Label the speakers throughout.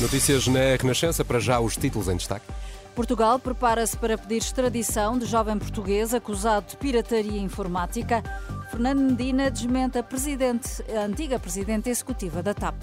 Speaker 1: Notícias na Renascença, para já os títulos em destaque.
Speaker 2: Portugal prepara-se para pedir extradição de jovem português acusado de pirataria informática. Fernando Medina desmente a, presidente, a antiga presidente executiva da TAP.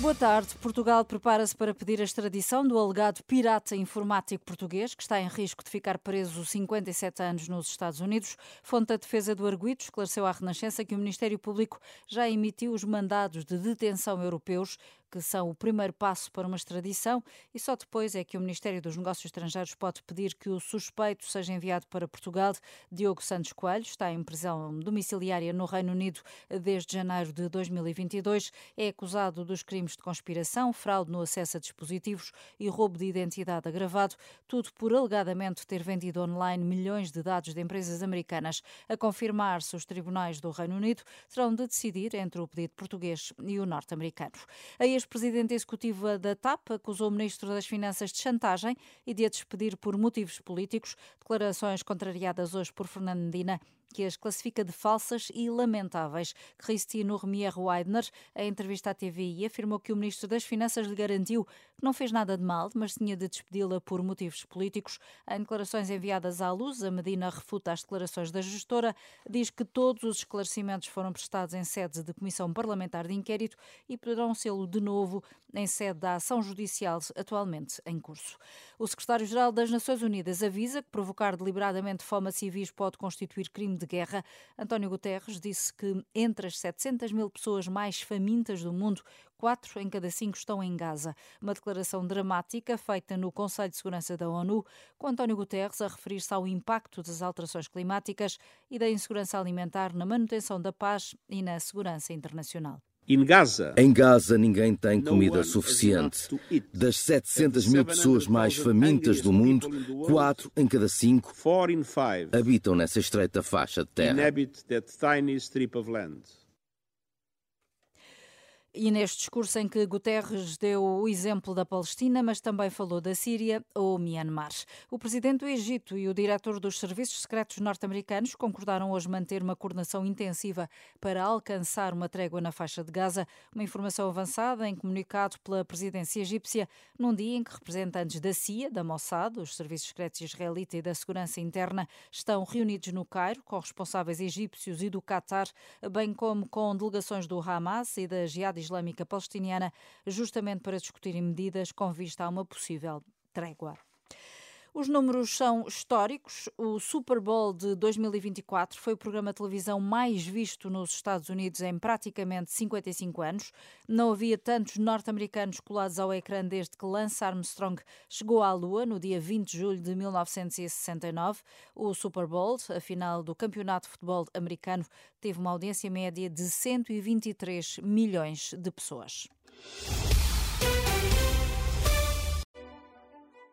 Speaker 2: Boa tarde. Portugal prepara-se para pedir a extradição do alegado pirata informático português, que está em risco de ficar preso 57 anos nos Estados Unidos. Fonte da defesa do arguito esclareceu à Renascença que o Ministério Público já emitiu os mandados de detenção europeus que são o primeiro passo para uma extradição, e só depois é que o Ministério dos Negócios Estrangeiros pode pedir que o suspeito seja enviado para Portugal. Diogo Santos Coelho está em prisão domiciliária no Reino Unido desde janeiro de 2022. É acusado dos crimes de conspiração, fraude no acesso a dispositivos e roubo de identidade agravado, tudo por alegadamente ter vendido online milhões de dados de empresas americanas. A confirmar-se, os tribunais do Reino Unido terão de decidir entre o pedido português e o norte-americano. A ex-presidente executiva da TAP acusou o ministro das Finanças de chantagem e de a despedir por motivos políticos. Declarações contrariadas hoje por Fernando Medina que as classifica de falsas e lamentáveis. Cristino Remier Weidner, em entrevista à TVI, afirmou que o Ministro das Finanças lhe garantiu que não fez nada de mal, mas tinha de despedi-la por motivos políticos. Em declarações enviadas à luz, a Medina refuta as declarações da gestora, diz que todos os esclarecimentos foram prestados em sede de Comissão Parlamentar de Inquérito e poderão sê-lo de novo em sede da ação judicial atualmente em curso. O secretário-geral das Nações Unidas avisa que provocar deliberadamente fome a civis pode constituir crime de guerra. António Guterres disse que entre as 700 mil pessoas mais famintas do mundo, quatro em cada cinco estão em Gaza. Uma declaração dramática feita no Conselho de Segurança da ONU, com António Guterres a referir-se ao impacto das alterações climáticas e da insegurança alimentar na manutenção da paz e na segurança internacional.
Speaker 3: Em Gaza,
Speaker 4: ninguém tem comida suficiente. Das 700 mil pessoas mais famintas do mundo, quatro em cada cinco habitam nessa estreita faixa de terra.
Speaker 2: E neste discurso em que Guterres deu o exemplo da Palestina, mas também falou da Síria ou Myanmar. O presidente do Egito e o diretor dos serviços secretos norte-americanos concordaram hoje manter uma coordenação intensiva para alcançar uma trégua na faixa de Gaza, uma informação avançada em comunicado pela presidência egípcia, num dia em que representantes da CIA, da Mossad, os serviços secretos israelita e da segurança interna estão reunidos no Cairo com responsáveis egípcios e do Qatar, bem como com delegações do Hamas e da Islâmica Palestiniana, justamente para discutirem medidas com vista a uma possível trégua. Os números são históricos. O Super Bowl de 2024 foi o programa de televisão mais visto nos Estados Unidos em praticamente 55 anos. Não havia tantos norte-americanos colados ao ecrã desde que Lance Armstrong chegou à Lua no dia 20 de julho de 1969. O Super Bowl, a final do Campeonato de Futebol Americano, teve uma audiência média de 123 milhões de pessoas.